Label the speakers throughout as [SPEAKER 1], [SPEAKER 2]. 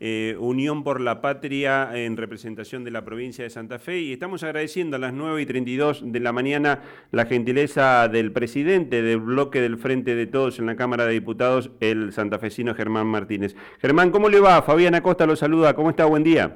[SPEAKER 1] Eh, Unión por la Patria en representación de la provincia de Santa Fe y estamos agradeciendo a las 9 y 32 de la mañana la gentileza del presidente del bloque del Frente de Todos en la Cámara de Diputados, el santafesino Germán Martínez. Germán, ¿cómo le va? Fabián Acosta lo saluda, ¿cómo está? Buen día.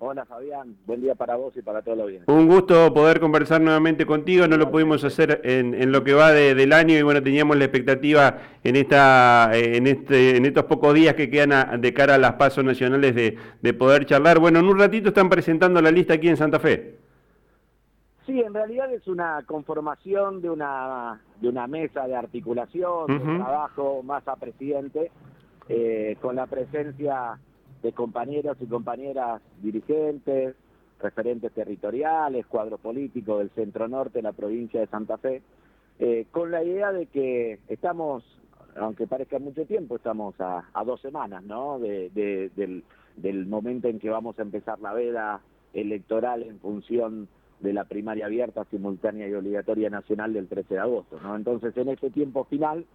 [SPEAKER 2] Hola Fabián, buen día para vos y para todos los bien.
[SPEAKER 1] Un gusto poder conversar nuevamente contigo, no lo pudimos hacer en, lo que va del año y bueno, teníamos la expectativa en esta en este en estos pocos días que quedan de cara a las pasos nacionales de, poder charlar. Bueno, en un ratito están presentando la lista aquí en Santa Fe.
[SPEAKER 2] Sí, en realidad es una conformación de una de una mesa de articulación, de trabajo más a presidente, eh, con la presencia de compañeros y compañeras dirigentes, referentes territoriales, cuadro político del centro norte la provincia de Santa Fe, eh, con la idea de que estamos, aunque parezca mucho tiempo, estamos a, dos semanas ¿no? De, del, momento en que vamos a empezar la veda electoral en función de la primaria abierta, simultánea y obligatoria nacional del 13 de agosto. ¿no? Entonces, en este tiempo final,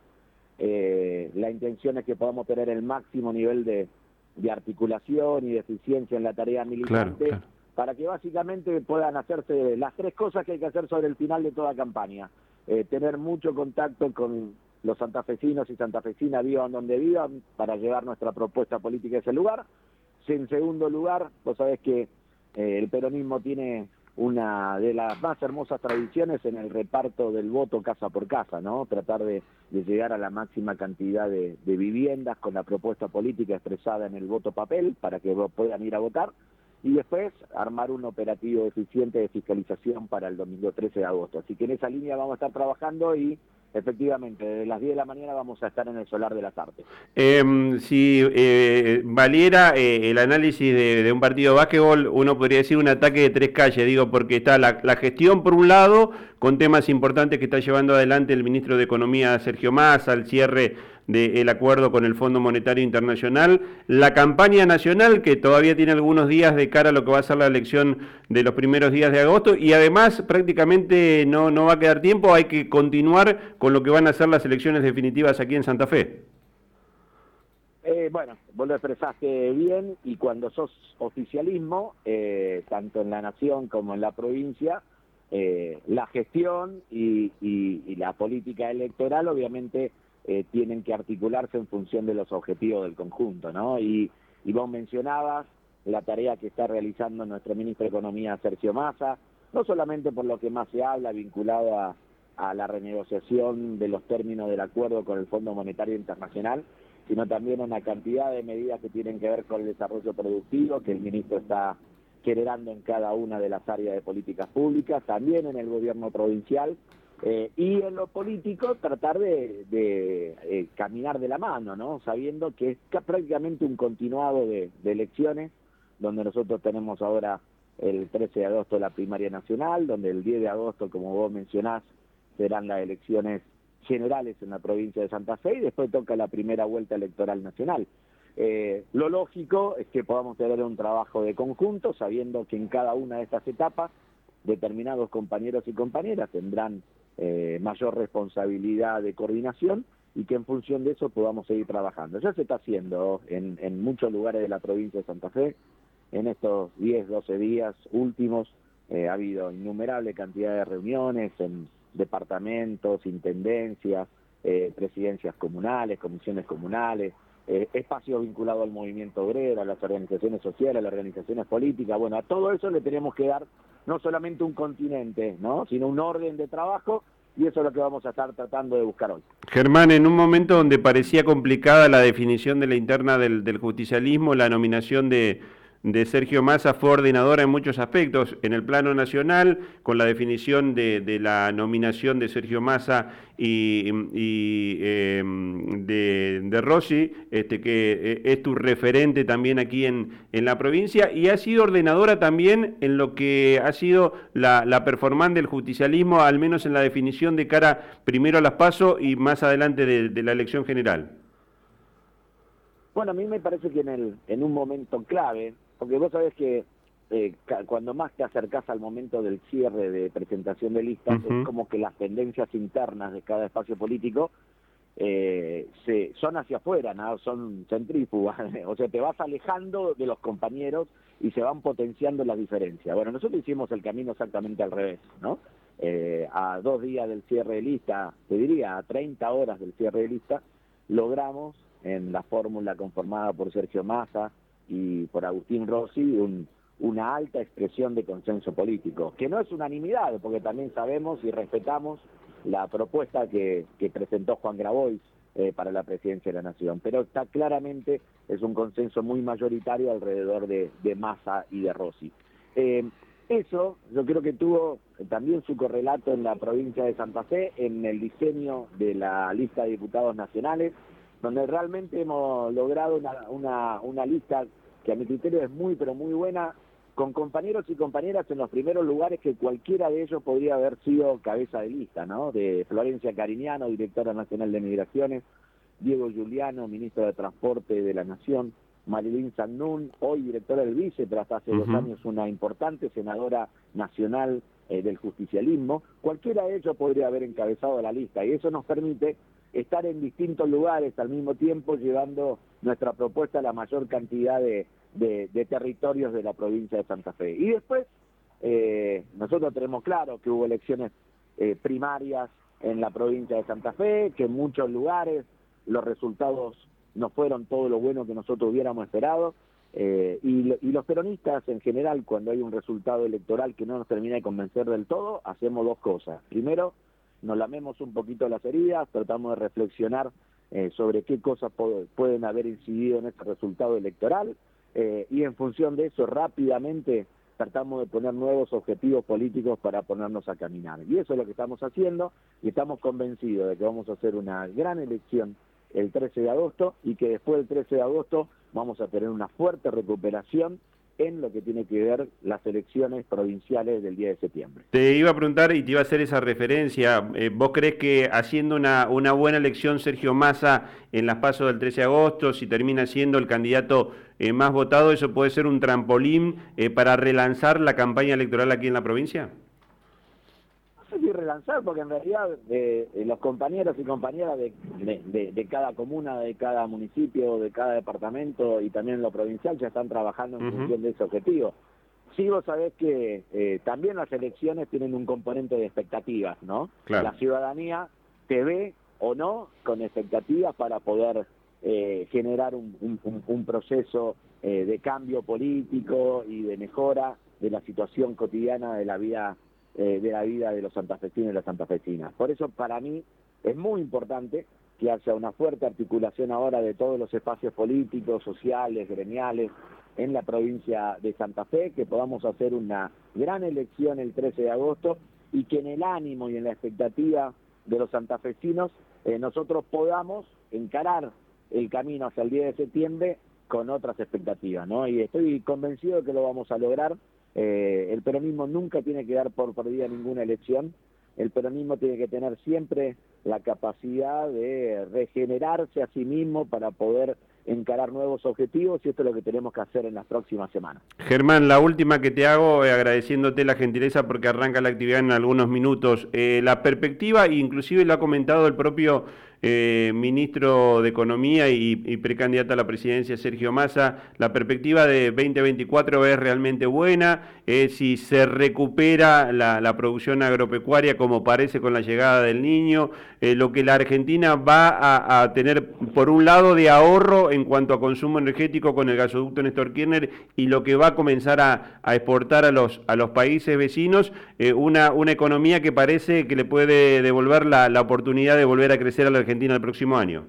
[SPEAKER 2] eh, la intención es que podamos tener el máximo nivel de, de articulación y de eficiencia en la tarea militante, para que básicamente puedan hacerse las tres cosas que hay que hacer sobre el final de toda campaña. Eh, tener mucho contacto con los santafesinos y santafesinas, vivan donde vivan, para llevar nuestra propuesta política a ese lugar. En segundo lugar, vos sabés que eh, el peronismo tiene una de las más hermosas tradiciones en el reparto del voto casa por casa, ¿no? Tratar de, llegar a la máxima cantidad de, viviendas con la propuesta política expresada en el voto papel para que puedan ir a votar y después armar un operativo eficiente de fiscalización para el domingo 13 de agosto. Así que en esa línea vamos a estar trabajando y Efectivamente, desde las 10 de la mañana vamos a estar en el Solar de las Artes.
[SPEAKER 1] Em, si eh, valiera eh, el análisis de, un partido de básquetbol, uno podría decir un ataque de tres calles, digo, porque está la, gestión por un lado, con temas importantes que está llevando adelante el ministro de Economía Sergio Massa, el cierre del acuerdo con el Fondo Monetario Internacional, la campaña nacional que todavía tiene algunos días de cara a lo que va a ser la elección de los primeros días de agosto y además prácticamente no, no va a quedar tiempo, hay que continuar con lo que van a ser las elecciones definitivas aquí en Santa Fe.
[SPEAKER 2] Eh, bueno, vos lo expresaste bien y cuando sos oficialismo, eh, tanto en la nación como en la provincia, eh, la gestión y, la política electoral obviamente eh, tienen que articularse en función de los objetivos del conjunto, ¿no? Y, vos mencionabas la tarea que está realizando nuestro ministro de Economía, Sergio Massa, no solamente por lo que más se habla vinculado a, la renegociación de los términos del acuerdo con el Fondo Monetario Internacional, sino también una cantidad de medidas que tienen que ver con el desarrollo productivo que el ministro está generando en cada una de las áreas de políticas públicas, también en el gobierno provincial, eh, y en lo político tratar de, eh, caminar de la mano, ¿no? Sabiendo que es prácticamente un continuado de, elecciones, donde nosotros tenemos ahora el 13 de agosto la primaria nacional, donde el 10 de agosto, como vos mencionás, serán las elecciones generales en la provincia de Santa Fe y después toca la primera vuelta electoral nacional. Eh, lo lógico es que podamos tener un trabajo de conjunto, sabiendo que en cada una de estas etapas determinados compañeros y compañeras tendrán eh, mayor responsabilidad de coordinación y que en función de eso podamos seguir trabajando. Ya se está haciendo en, en muchos lugares de la provincia de Santa Fe, en estos 10, 12 días últimos eh, ha habido innumerable cantidad de reuniones en departamentos, intendencias, eh, presidencias comunales, comisiones comunales, eh, espacios vinculados al movimiento obrero, a las organizaciones sociales, a las organizaciones políticas. Bueno, a todo eso le tenemos que dar no solamente un continente, ¿no? sino un orden de trabajo y eso es lo que vamos a estar tratando de buscar hoy.
[SPEAKER 1] Germán, en un momento donde parecía complicada la definición de la interna del justicialismo, la nominación de de Sergio Massa fue ordenadora en muchos aspectos, en el plano nacional, con la definición de, la nominación de Sergio Massa y, em, de, Rossi, este, que eh, es tu referente también aquí en, la provincia, y ha sido ordenadora también en lo que ha sido la, performance del justicialismo, al menos en la definición de cara primero a las pasos y más adelante de, la elección general.
[SPEAKER 2] Bueno, a mí me parece que en, el, en un momento clave, porque vos sabés que eh, cuando más te acercás al momento del cierre de presentación de listas, es como que las tendencias internas de cada espacio político eh, se, son hacia afuera, ¿no? son centrífugas, o sea, te vas alejando de los compañeros y se van potenciando las diferencias. Bueno, nosotros hicimos el camino exactamente al revés, ¿no? Eh, a dos días del cierre de lista, te diría, a 30 horas del cierre de lista, logramos en la fórmula conformada por Sergio Massa y por Agustín Rossi una alta expresión de consenso político, que no es unanimidad, porque también sabemos y respetamos la propuesta que, presentó Juan Grabois eh, para la presidencia de la Nación, pero está claramente, es un consenso muy mayoritario alrededor de, Massa y de Rossi. Eh, eso yo creo que tuvo también su correlato en la provincia de Santa Fe, en el diseño de la lista de diputados nacionales, donde realmente hemos logrado una, una, una lista que a mi criterio es muy, pero muy buena, con compañeros y compañeras en los primeros lugares que cualquiera de ellos podría haber sido cabeza de lista, ¿no? De Florencia Cariñano, directora nacional de Migraciones, Diego Giuliano, ministro de Transporte de la Nación, Marilyn Sannún, hoy directora del Vice, pero hasta hace dos años una importante senadora nacional eh, del justicialismo. Cualquiera de ellos podría haber encabezado la lista y eso nos permite estar en distintos lugares al mismo tiempo llevando nuestra propuesta a la mayor cantidad de, de, territorios de la provincia de Santa Fe. Y después, eh, nosotros tenemos claro que hubo elecciones eh, primarias en la provincia de Santa Fe, que en muchos lugares los resultados no fueron todo lo bueno que nosotros hubiéramos esperado. Eh, y, y, los peronistas en general, cuando hay un resultado electoral que no nos termina de convencer del todo, hacemos dos cosas. Primero, nos lamemos un poquito las heridas, tratamos de reflexionar sobre qué cosas pueden haber incidido en este resultado electoral eh, y en función de eso rápidamente tratamos de poner nuevos objetivos políticos para ponernos a caminar. Y eso es lo que estamos haciendo y estamos convencidos de que vamos a hacer una gran elección el 13 de agosto y que después del 13 de agosto vamos a tener una fuerte recuperación en lo que tiene que ver las elecciones provinciales del día de septiembre.
[SPEAKER 1] Te iba a preguntar y te iba a hacer esa referencia. Eh, ¿Vos crees que haciendo una, una buena elección Sergio Massa en las pasos del 13 de agosto, si termina siendo el candidato eh, más votado, eso puede ser un trampolín eh, para relanzar la campaña electoral aquí en la provincia?
[SPEAKER 2] Y relanzar, porque en realidad eh, eh, los compañeros y compañeras de, de, cada comuna, de cada municipio, de cada departamento y también lo provincial ya están trabajando en función de ese objetivo. Sí, vos sabés que eh, también las elecciones tienen un componente de expectativas, ¿no? La ciudadanía te ve o no con expectativas para poder generar un, un, un proceso de cambio político y de mejora de la situación cotidiana de la vida eh, de la vida de los santafesinos y las santafesinas. Por eso para mí es muy importante que haya una fuerte articulación ahora de todos los espacios políticos, sociales, gremiales en la provincia de Santa Fe, que podamos hacer una gran elección el 13 de agosto y que en el ánimo y en la expectativa de los santafesinos eh, nosotros podamos encarar el camino hacia el 10 de septiembre con otras expectativas, ¿no? Y estoy convencido de que lo vamos a lograr eh, el peronismo nunca tiene que dar por perdida ninguna elección. El peronismo tiene que tener siempre la capacidad de regenerarse a sí mismo para poder encarar nuevos objetivos y esto es lo que tenemos que hacer en las próximas semanas.
[SPEAKER 1] Germán, la última que te hago, eh, agradeciéndote la gentileza porque arranca la actividad en algunos minutos. Eh, la perspectiva, inclusive lo ha comentado el propio eh, ministro de Economía y, precandidato a la presidencia, Sergio Massa, la perspectiva de 2024 es realmente buena, eh, si se recupera la, producción agropecuaria como parece con la llegada del niño, eh, lo que la Argentina va a, tener por un lado de ahorro en cuanto a consumo energético con el gasoducto Néstor Kirchner y lo que va a comenzar a, exportar a los, países vecinos, una, una economía que parece que le puede devolver la, la oportunidad de volver a crecer a la Argentina Argentina el próximo año?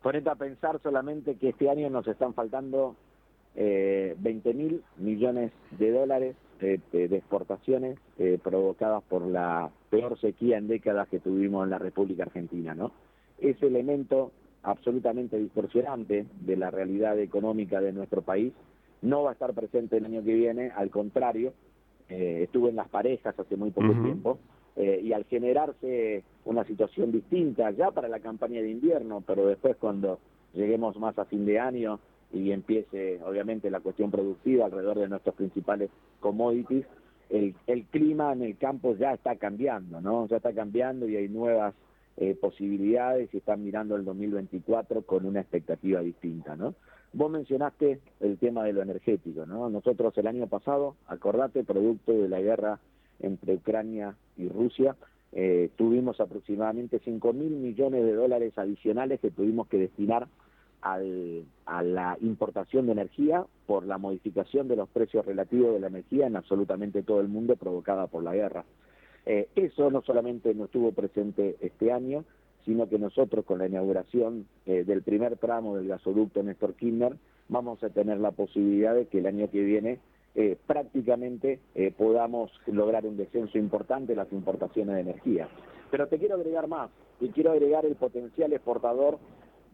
[SPEAKER 2] Ponete a pensar solamente que este año nos están faltando eh, 20 mil millones de dólares de, exportaciones eh, provocadas por la peor sequía en décadas que tuvimos en la República Argentina, ¿no? Ese elemento absolutamente distorsionante de la realidad económica de nuestro país no va a estar presente el año que viene, al contrario, eh, estuve en las parejas hace muy poco tiempo, eh, y al generarse una situación distinta ya para la campaña de invierno, pero después cuando lleguemos más a fin de año y empiece obviamente la cuestión productiva alrededor de nuestros principales commodities, el, el clima en el campo ya está cambiando, ¿no? Ya está cambiando y hay nuevas posibilidades y están mirando el 2024 con una expectativa distinta, ¿no? Vos mencionaste el tema de lo energético, ¿no? Nosotros el año pasado, acordate, producto de la guerra entre Ucrania y Rusia, eh, tuvimos aproximadamente 5 mil millones de dólares adicionales que tuvimos que destinar al, a la importación de energía por la modificación de los precios relativos de la energía en absolutamente todo el mundo provocada por la guerra. Eh, eso no solamente no estuvo presente este año, sino que nosotros con la inauguración eh, del primer tramo del gasoducto Néstor Kirchner vamos a tener la posibilidad de que el año que viene eh, prácticamente eh, podamos lograr un descenso importante en las importaciones de energía. Pero te quiero agregar más, y quiero agregar el potencial exportador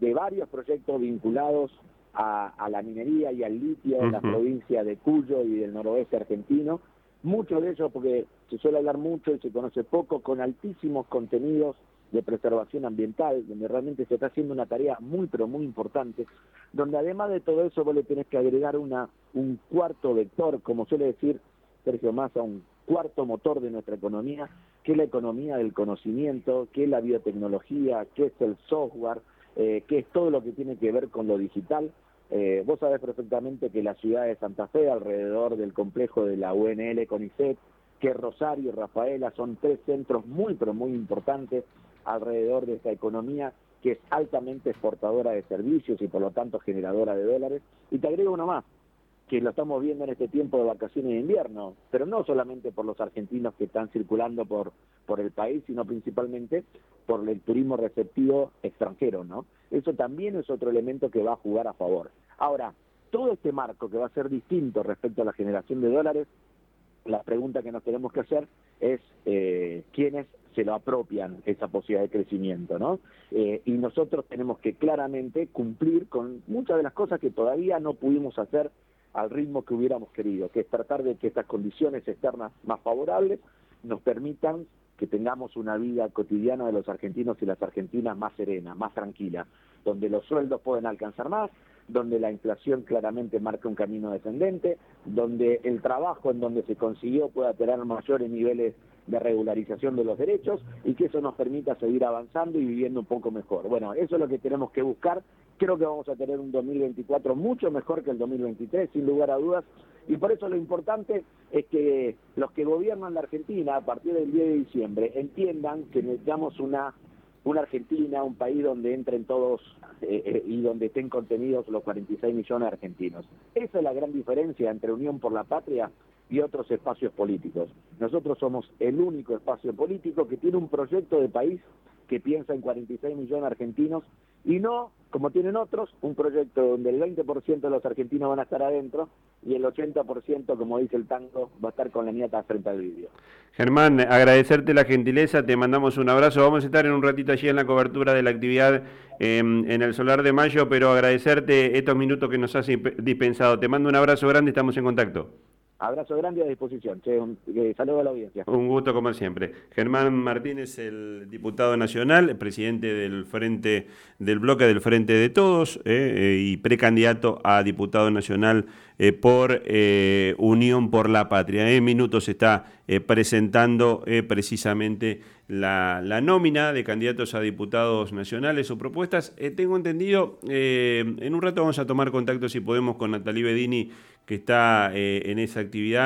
[SPEAKER 2] de varios proyectos vinculados a, la minería y al litio en la provincia de Cuyo y del noroeste argentino, muchos de ellos, porque se suele hablar mucho y se conoce poco, con altísimos contenidos de preservación ambiental, donde realmente se está haciendo una tarea muy, pero muy importante, donde además de todo eso vos le tenés que agregar una, un cuarto vector, como suele decir Sergio Massa, un cuarto motor de nuestra economía, que es la economía del conocimiento, que es la biotecnología, que es el software, eh, que es todo lo que tiene que ver con lo digital. Eh, vos sabés perfectamente que la ciudad de Santa Fe, alrededor del complejo de la UNL CONICET, que Rosario y Rafaela son tres centros muy, pero muy importantes alrededor de esta economía que es altamente exportadora de servicios y por lo tanto generadora de dólares. Y te agrego uno más, que lo estamos viendo en este tiempo de vacaciones de invierno, pero no solamente por los argentinos que están circulando por, por el país, sino principalmente por el turismo receptivo extranjero, ¿no? Eso también es otro elemento que va a jugar a favor. Ahora, todo este marco que va a ser distinto respecto a la generación de dólares, la pregunta que nos tenemos que hacer es eh, quiénes se lo apropian esa posibilidad de crecimiento, ¿no? Eh, y nosotros tenemos que claramente cumplir con muchas de las cosas que todavía no pudimos hacer al ritmo que hubiéramos querido, que es tratar de que estas condiciones externas más favorables nos permitan que tengamos una vida cotidiana de los argentinos y las argentinas más serena, más tranquila, donde los sueldos pueden alcanzar más, donde la inflación claramente marca un camino descendente, donde el trabajo en donde se consiguió pueda tener mayores niveles de regularización de los derechos y que eso nos permita seguir avanzando y viviendo un poco mejor. Bueno, eso es lo que tenemos que buscar. Creo que vamos a tener un 2024 mucho mejor que el 2023, sin lugar a dudas. Y por eso lo importante es que los que gobiernan la Argentina a partir del 10 de diciembre entiendan que necesitamos una una Argentina, un país donde entren todos eh, eh, y donde estén contenidos los 46 millones de argentinos. Esa es la gran diferencia entre Unión por la Patria y otros espacios políticos. Nosotros somos el único espacio político que tiene un proyecto de país que piensa en 46 millones de argentinos y no, como tienen otros, un proyecto donde el 20% de los argentinos van a estar adentro y el 80%, como dice el tango, va a estar con la nieta frente al vídeo.
[SPEAKER 1] Germán, agradecerte la gentileza, te mandamos un abrazo. Vamos a estar en un ratito allí en la cobertura de la actividad em, en el Solar de Mayo, pero agradecerte estos minutos que nos has dispensado. Te mando un abrazo grande, estamos en contacto.
[SPEAKER 2] Abrazo grande a disposición. un, eh, saludo a la audiencia.
[SPEAKER 1] Un gusto como siempre. Germán Martínez, el diputado nacional, presidente del Frente del Bloque del Frente de Todos eh, eh, y precandidato a diputado nacional por Unión por la Patria. En minutos está presentando precisamente la, nómina de candidatos a diputados nacionales o propuestas. tengo entendido, en un rato vamos a tomar contacto si podemos con Natalie Bedini que está en esa actividad